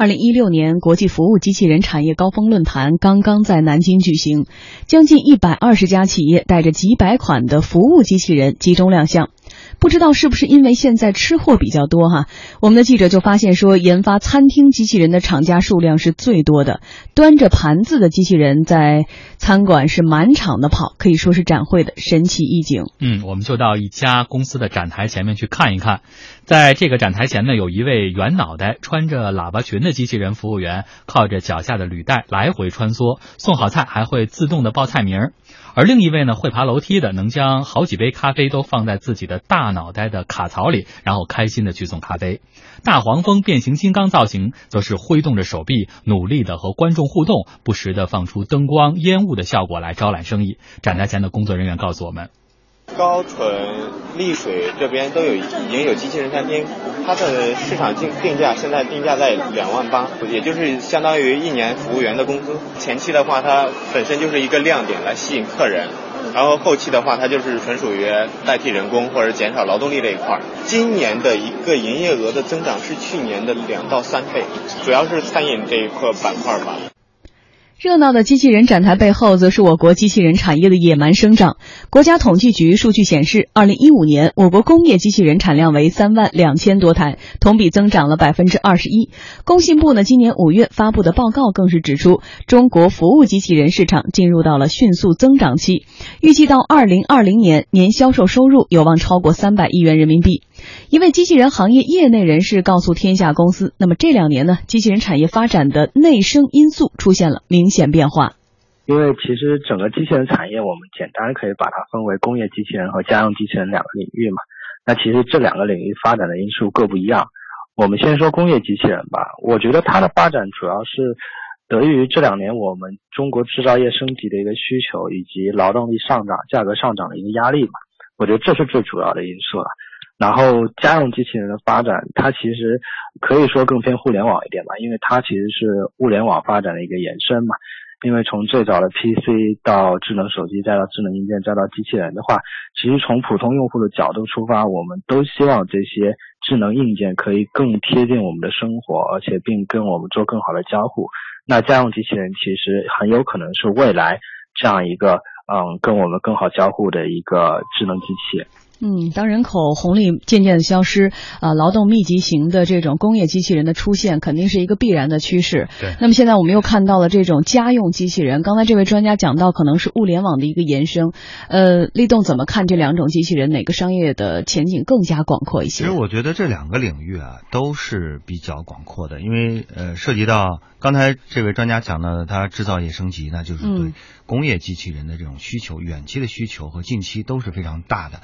二零一六年国际服务机器人产业高峰论坛刚刚在南京举行，将近一百二十家企业带着几百款的服务机器人集中亮相。不知道是不是因为现在吃货比较多哈，我们的记者就发现说，研发餐厅机器人的厂家数量是最多的，端着盘子的机器人在餐馆是满场的跑，可以说是展会的神奇一景。嗯，我们就到一家公司的展台前面去看一看，在这个展台前呢，有一位圆脑袋、穿着喇叭裙的机器人服务员，靠着脚下的履带来回穿梭，送好菜还会自动的报菜名儿。而另一位呢，会爬楼梯的，能将好几杯咖啡都放在自己的大脑袋的卡槽里，然后开心的去送咖啡。大黄蜂变形金刚造型，则是挥动着手臂，努力的和观众互动，不时的放出灯光、烟雾的效果来招揽生意。展台前的工作人员告诉我们。高淳、丽水这边都有已经有机器人餐厅，它的市场定定价现在定价在两万八，也就是相当于一年服务员的工资。前期的话，它本身就是一个亮点来吸引客人，然后后期的话，它就是纯属于代替人工或者减少劳动力这一块。今年的一个营业额的增长是去年的两到三倍，主要是餐饮这一块板块吧。热闹的机器人展台背后，则是我国机器人产业的野蛮生长。国家统计局数据显示，二零一五年我国工业机器人产量为三万两千多台，同比增长了百分之二十一。工信部呢，今年五月发布的报告更是指出，中国服务机器人市场进入到了迅速增长期，预计到二零二零年年销售收入有望超过三百亿元人民币。一位机器人行业业内人士告诉天下公司：“那么这两年呢，机器人产业发展的内生因素出现了明显变化。因为其实整个机器人产业，我们简单可以把它分为工业机器人和家用机器人两个领域嘛。那其实这两个领域发展的因素各不一样。我们先说工业机器人吧，我觉得它的发展主要是得益于这两年我们中国制造业升级的一个需求，以及劳动力上涨、价格上涨的一个压力嘛。我觉得这是最主要的因素了。”然后家用机器人的发展，它其实可以说更偏互联网一点吧，因为它其实是物联网发展的一个延伸嘛。因为从最早的 PC 到智能手机，再到智能硬件，再到机器人的话，其实从普通用户的角度出发，我们都希望这些智能硬件可以更贴近我们的生活，而且并跟我们做更好的交互。那家用机器人其实很有可能是未来这样一个嗯跟我们更好交互的一个智能机器。嗯，当人口红利渐渐的消失，啊，劳动密集型的这种工业机器人的出现，肯定是一个必然的趋势。对。那么现在我们又看到了这种家用机器人，刚才这位专家讲到，可能是物联网的一个延伸。呃，立栋怎么看这两种机器人？哪个商业的前景更加广阔一些？其实我觉得这两个领域啊都是比较广阔的，因为呃涉及到刚才这位专家讲到的，他制造业升级，那就是对工业机器人的这种需求，远期的需求和近期都是非常大的。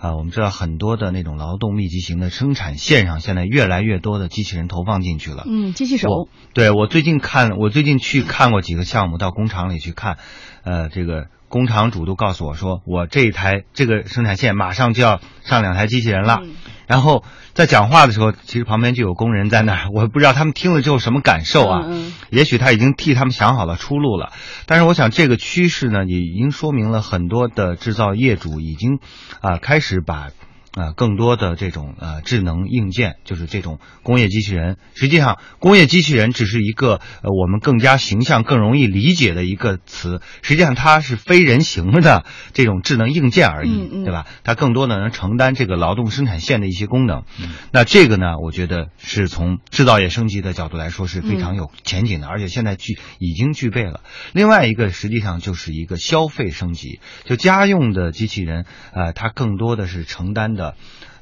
啊，我们知道很多的那种劳动密集型的生产线上，现在越来越多的机器人投放进去了。嗯，机器手。对我最近看，我最近去看过几个项目，到工厂里去看，呃，这个。工厂主都告诉我说，我这一台这个生产线马上就要上两台机器人了。然后在讲话的时候，其实旁边就有工人在那儿，我不知道他们听了之后什么感受啊。也许他已经替他们想好了出路了。但是我想这个趋势呢，也已经说明了很多的制造业主已经啊开始把。啊，更多的这种呃智能硬件，就是这种工业机器人。实际上，工业机器人只是一个呃我们更加形象、更容易理解的一个词。实际上，它是非人形的这种智能硬件而已，对吧？它更多的能承担这个劳动生产线的一些功能。那这个呢，我觉得是从制造业升级的角度来说是非常有前景的，而且现在具已经具备了。另外一个，实际上就是一个消费升级，就家用的机器人，呃，它更多的是承担。的，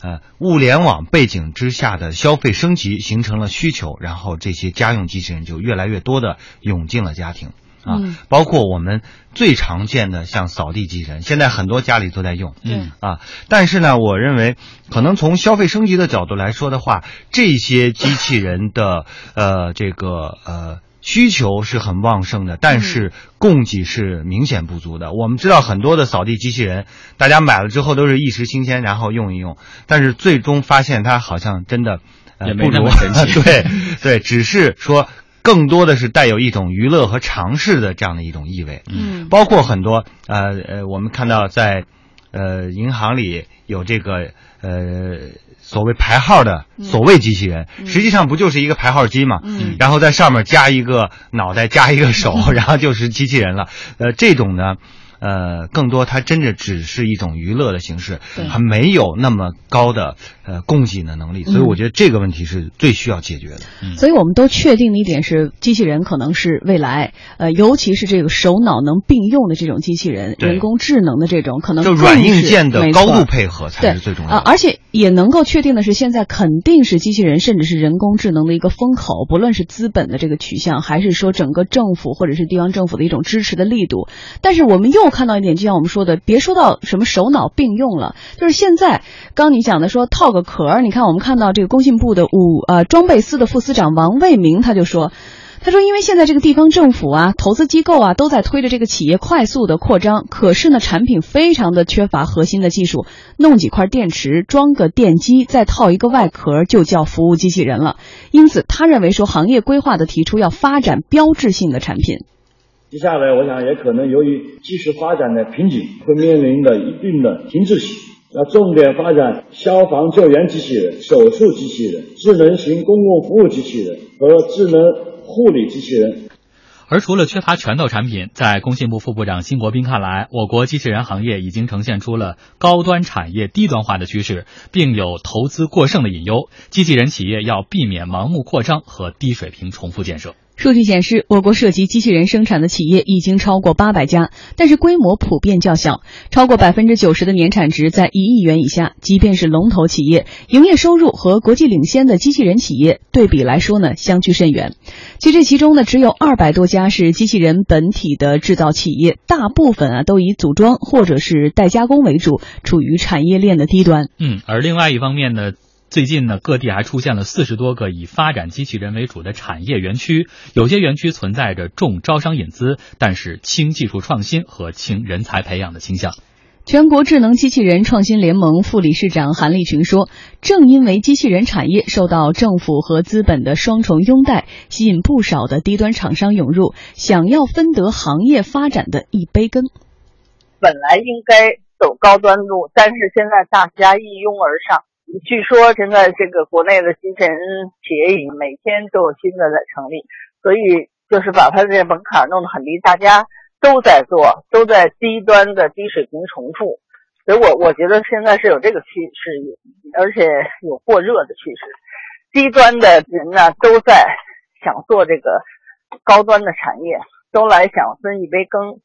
呃，物联网背景之下的消费升级形成了需求，然后这些家用机器人就越来越多的涌进了家庭啊，包括我们最常见的像扫地机器人，现在很多家里都在用，嗯啊，但是呢，我认为可能从消费升级的角度来说的话，这些机器人的呃这个呃。需求是很旺盛的，但是供给是明显不足的。我们知道很多的扫地机器人，大家买了之后都是一时新鲜，然后用一用，但是最终发现它好像真的也没那么神奇。对对，只是说更多的是带有一种娱乐和尝试的这样的一种意味。嗯，包括很多呃呃，我们看到在呃银行里有这个呃所谓排号的所谓机器人，实际上不就是一个排号机嘛？嗯然后在上面加一个脑袋，加一个手，然后就是机器人了。呃，这种呢。呃，更多它真的只是一种娱乐的形式，对还没有那么高的呃供给的能力，所以我觉得这个问题是最需要解决的。所以我们都确定的一点是，机器人可能是未来，呃，尤其是这个手脑能并用的这种机器人，人工智能的这种，可能就软硬件的高度配合才是最重要的。啊，而且也能够确定的是，现在肯定是机器人甚至是人工智能的一个风口，不论是资本的这个取向，还是说整个政府或者是地方政府的一种支持的力度。但是我们又看到一点，就像我们说的，别说到什么手脑并用了，就是现在刚你讲的说套个壳儿，你看我们看到这个工信部的五呃装备司的副司长王卫明他就说。他说：“因为现在这个地方政府啊、投资机构啊都在推着这个企业快速的扩张，可是呢，产品非常的缺乏核心的技术，弄几块电池，装个电机，再套一个外壳，就叫服务机器人了。因此，他认为说行业规划的提出要发展标志性的产品。接下来，我想也可能由于技术发展的瓶颈，会面临的一定的停滞期。要重点发展消防救援机器人、手术机器人、智能型公共服务机器人和智能护理机器人。而除了缺乏拳头产品，在工信部副部长辛国斌看来，我国机器人行业已经呈现出了高端产业低端化的趋势，并有投资过剩的隐忧。机器人企业要避免盲目扩张和低水平重复建设。数据显示，我国涉及机器人生产的企业已经超过八百家，但是规模普遍较小，超过百分之九十的年产值在一亿元以下。即便是龙头企业，营业收入和国际领先的机器人企业对比来说呢，相距甚远。其这其中呢，只有二百多家是机器人本体的制造企业，大部分啊都以组装或者是代加工为主，处于产业链的低端。嗯，而另外一方面呢。最近呢，各地还出现了四十多个以发展机器人为主的产业园区，有些园区存在着重招商引资，但是轻技术创新和轻人才培养的倾向。全国智能机器人创新联盟副理事长韩立群说：“正因为机器人产业受到政府和资本的双重拥戴，吸引不少的低端厂商涌入，想要分得行业发展的一杯羹。本来应该走高端路，但是现在大家一拥而上。”据说现在这个国内的机器人企业已每天都有新的在成立，所以就是把它这门槛弄得很低，大家都在做，都在低端的低水平重复，所以我我觉得现在是有这个趋势，而且有过热的趋势，低端的人呢都在想做这个高端的产业，都来想分一杯羹。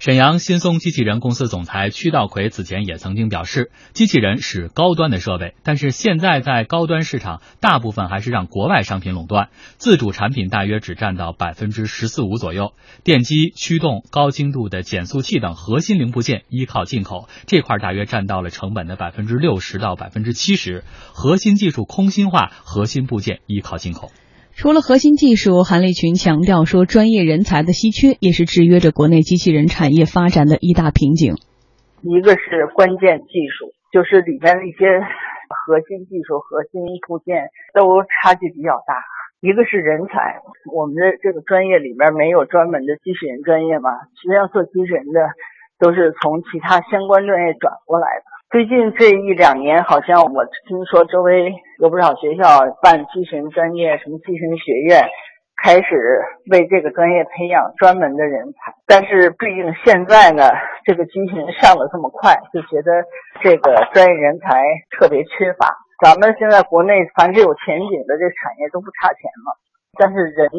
沈阳新松机器人公司总裁屈道奎此前也曾经表示，机器人是高端的设备，但是现在在高端市场，大部分还是让国外商品垄断，自主产品大约只占到百分之十四五左右。电机、驱动、高精度的减速器等核心零部件依靠进口，这块大约占到了成本的百分之六十到百分之七十。核心技术空心化，核心部件依靠进口。除了核心技术，韩立群强调说，专业人才的稀缺也是制约着国内机器人产业发展的一大瓶颈。一个是关键技术，就是里边的一些核心技术、核心部件都差距比较大。一个是人才，我们的这个专业里面没有专门的机器人专业嘛，实际上做机器人的都是从其他相关专业转过来的。最近这一两年，好像我听说周围有不少学校办机器人专业，什么机器人学院，开始为这个专业培养专门的人才。但是毕竟现在呢，这个机器人上的这么快，就觉得这个专业人才特别缺乏。咱们现在国内凡是有前景的这产业都不差钱嘛，但是人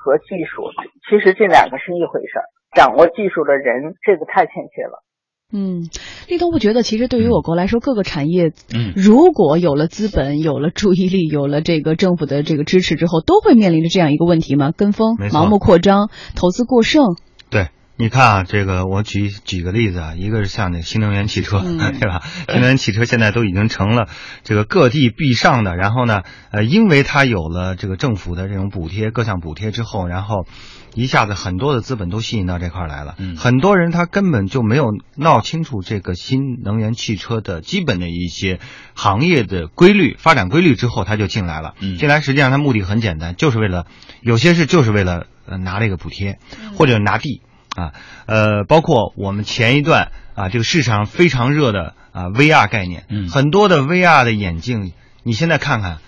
和技术其实这两个是一回事儿，掌握技术的人这个太欠缺了。嗯，立东，我觉得其实对于我国来说，各个产业，嗯，如果有了资本、有了注意力、有了这个政府的这个支持之后，都会面临着这样一个问题吗？跟风、盲目扩张、投资过剩。对，你看啊，这个我举举个例子啊，一个是像那新能源汽车，嗯、对吧？新能源汽车现在都已经成了这个各地必上的，然后呢，呃，因为它有了这个政府的这种补贴，各项补贴之后，然后。一下子很多的资本都吸引到这块来了，嗯，很多人他根本就没有闹清楚这个新能源汽车的基本的一些行业的规律、发展规律之后，他就进来了。嗯，进来实际上他目的很简单，就是为了有些是就是为了呃拿这个补贴，或者拿地啊，呃，包括我们前一段啊这个市场非常热的啊 VR 概念，嗯很多的 VR 的眼镜，你现在看看。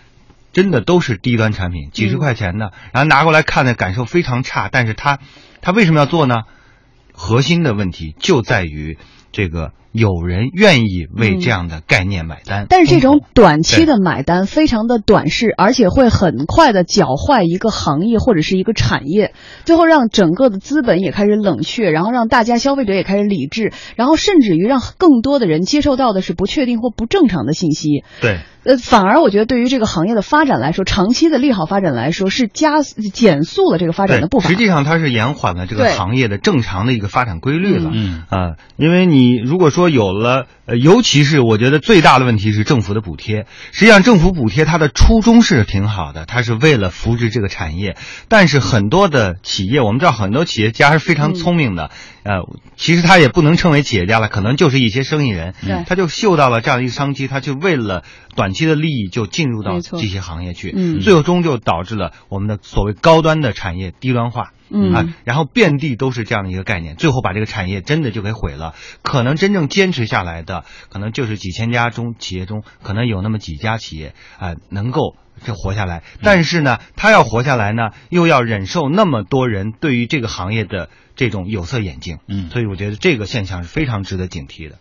真的都是低端产品，几十块钱的，然后拿过来看的感受非常差。但是它，它为什么要做呢？核心的问题就在于这个有人愿意为这样的概念买单。但是这种短期的买单非常的短视，而且会很快的搅坏一个行业或者是一个产业，最后让整个的资本也开始冷却，然后让大家消费者也开始理智，然后甚至于让更多的人接受到的是不确定或不正常的信息。对。呃，反而我觉得对于这个行业的发展来说，长期的利好发展来说，是加减速了这个发展的步伐。实际上，它是延缓了这个行业的正常的一个发展规律了。嗯啊，因为你如果说说有了，呃，尤其是我觉得最大的问题是政府的补贴。实际上，政府补贴它的初衷是挺好的，它是为了扶植这个产业。但是很多的企业，我们知道很多企业家是非常聪明的，嗯、呃，其实他也不能称为企业家了，可能就是一些生意人，嗯、他就嗅到了这样一个商机，他就为了短期的利益就进入到这些行业去，嗯，最终就导致了我们的所谓高端的产业低端化，嗯啊，然后遍地都是这样的一个概念，最后把这个产业真的就给毁了。可能真正坚持下来的，可能就是几千家中企业中，可能有那么几家企业啊、呃、能够这活下来。但是呢，他要活下来呢，又要忍受那么多人对于这个行业的这种有色眼镜，嗯，所以我觉得这个现象是非常值得警惕的。